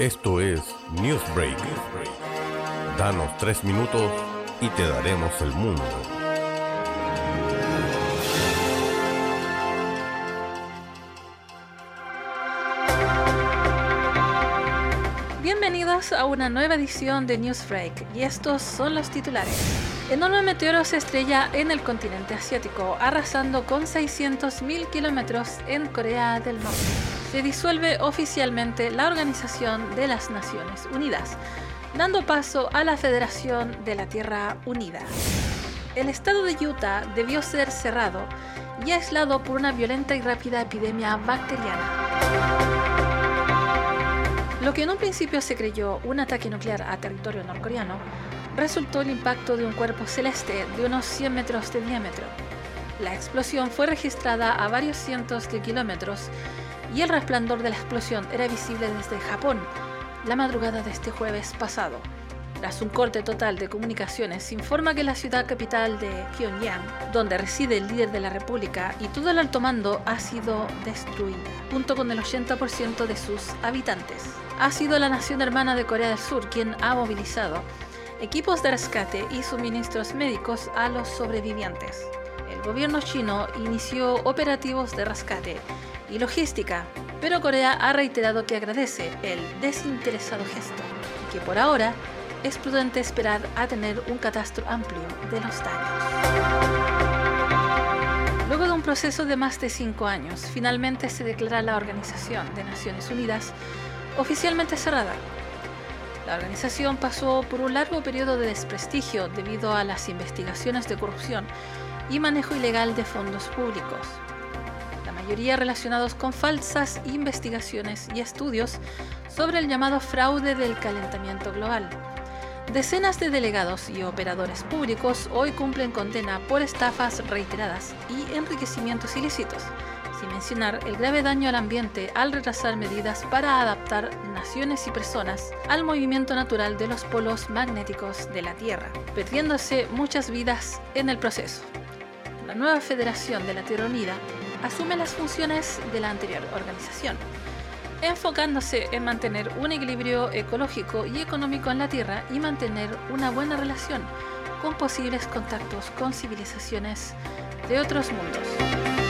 Esto es Newsbreak. Danos tres minutos y te daremos el mundo. Bienvenidos a una nueva edición de Newsbreak y estos son los titulares. Enorme meteoro se estrella en el continente asiático, arrasando con 600.000 kilómetros en Corea del Norte. Se disuelve oficialmente la Organización de las Naciones Unidas, dando paso a la Federación de la Tierra Unida. El estado de Utah debió ser cerrado y aislado por una violenta y rápida epidemia bacteriana. Lo que en un principio se creyó un ataque nuclear a territorio norcoreano, resultó el impacto de un cuerpo celeste de unos 100 metros de diámetro. La explosión fue registrada a varios cientos de kilómetros y el resplandor de la explosión era visible desde Japón la madrugada de este jueves pasado. Tras un corte total de comunicaciones, se informa que la ciudad capital de Pyongyang, donde reside el líder de la República y todo el alto mando, ha sido destruida, junto con el 80% de sus habitantes. Ha sido la nación hermana de Corea del Sur quien ha movilizado equipos de rescate y suministros médicos a los sobrevivientes. El gobierno chino inició operativos de rescate y logística, pero Corea ha reiterado que agradece el desinteresado gesto y que por ahora es prudente esperar a tener un catastro amplio de los daños. Luego de un proceso de más de cinco años, finalmente se declara la Organización de Naciones Unidas oficialmente cerrada. La organización pasó por un largo periodo de desprestigio debido a las investigaciones de corrupción y manejo ilegal de fondos públicos, relacionados con falsas investigaciones y estudios sobre el llamado fraude del calentamiento global. Decenas de delegados y operadores públicos hoy cumplen condena por estafas reiteradas y enriquecimientos ilícitos, sin mencionar el grave daño al ambiente al retrasar medidas para adaptar naciones y personas al movimiento natural de los polos magnéticos de la Tierra, perdiéndose muchas vidas en el proceso. La nueva Federación de la Tierra Unida asume las funciones de la anterior organización, enfocándose en mantener un equilibrio ecológico y económico en la Tierra y mantener una buena relación con posibles contactos con civilizaciones de otros mundos.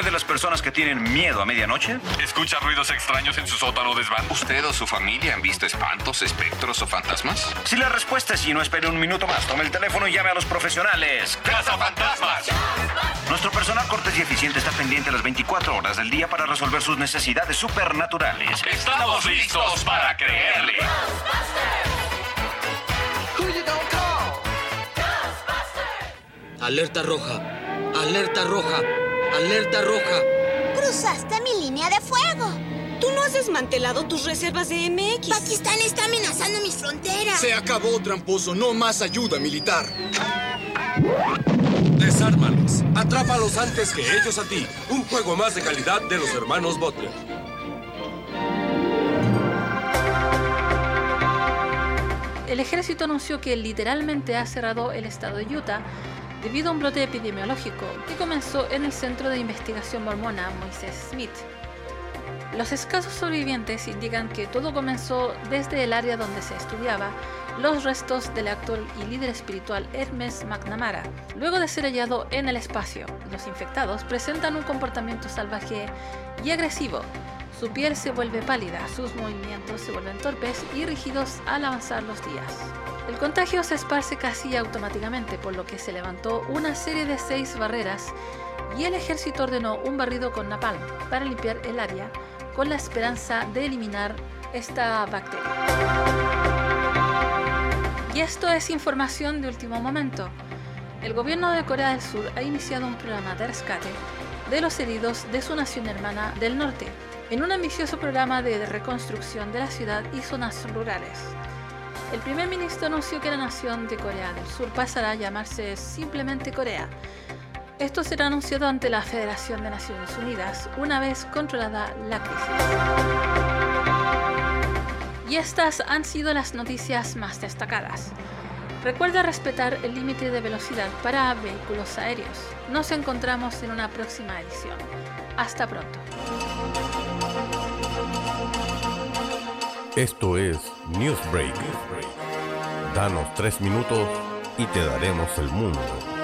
Usted de las personas que tienen miedo a medianoche? ¿Escucha ruidos extraños en su sótano desván? ¿Usted o su familia han visto espantos, espectros o fantasmas? Si la respuesta es sí, no espere un minuto más. Tome el teléfono y llame a los profesionales. ¡Casa Fantasmas! Nuestro personal cortés y eficiente está pendiente las 24 horas del día para resolver sus necesidades supernaturales. Estamos listos para creerle. Alerta roja. Alerta roja. Alerta roja. Cruzaste mi línea de fuego. Tú no has desmantelado tus reservas de MX. Pakistán está amenazando mis fronteras. Se acabó, tramposo. No más ayuda militar. Desármalos. Atrápalos antes que ellos a ti. Un juego más de calidad de los hermanos Butler. El ejército anunció que literalmente ha cerrado el estado de Utah debido a un brote epidemiológico que comenzó en el Centro de Investigación Mormona Moisés Smith. Los escasos sobrevivientes indican que todo comenzó desde el área donde se estudiaba los restos del actor y líder espiritual Hermes McNamara. Luego de ser hallado en el espacio, los infectados presentan un comportamiento salvaje y agresivo. Su piel se vuelve pálida, sus movimientos se vuelven torpes y rígidos al avanzar los días. El contagio se esparce casi automáticamente, por lo que se levantó una serie de seis barreras y el ejército ordenó un barrido con napalm para limpiar el área con la esperanza de eliminar esta bacteria. Y esto es información de último momento. El gobierno de Corea del Sur ha iniciado un programa de rescate de los heridos de su nación hermana del norte, en un ambicioso programa de reconstrucción de la ciudad y zonas rurales. El primer ministro anunció que la nación de Corea del Sur pasará a llamarse simplemente Corea. Esto será anunciado ante la Federación de Naciones Unidas una vez controlada la crisis. Y estas han sido las noticias más destacadas. Recuerda respetar el límite de velocidad para vehículos aéreos. Nos encontramos en una próxima edición. Hasta pronto. Esto es Newsbreak. Danos tres minutos y te daremos el mundo.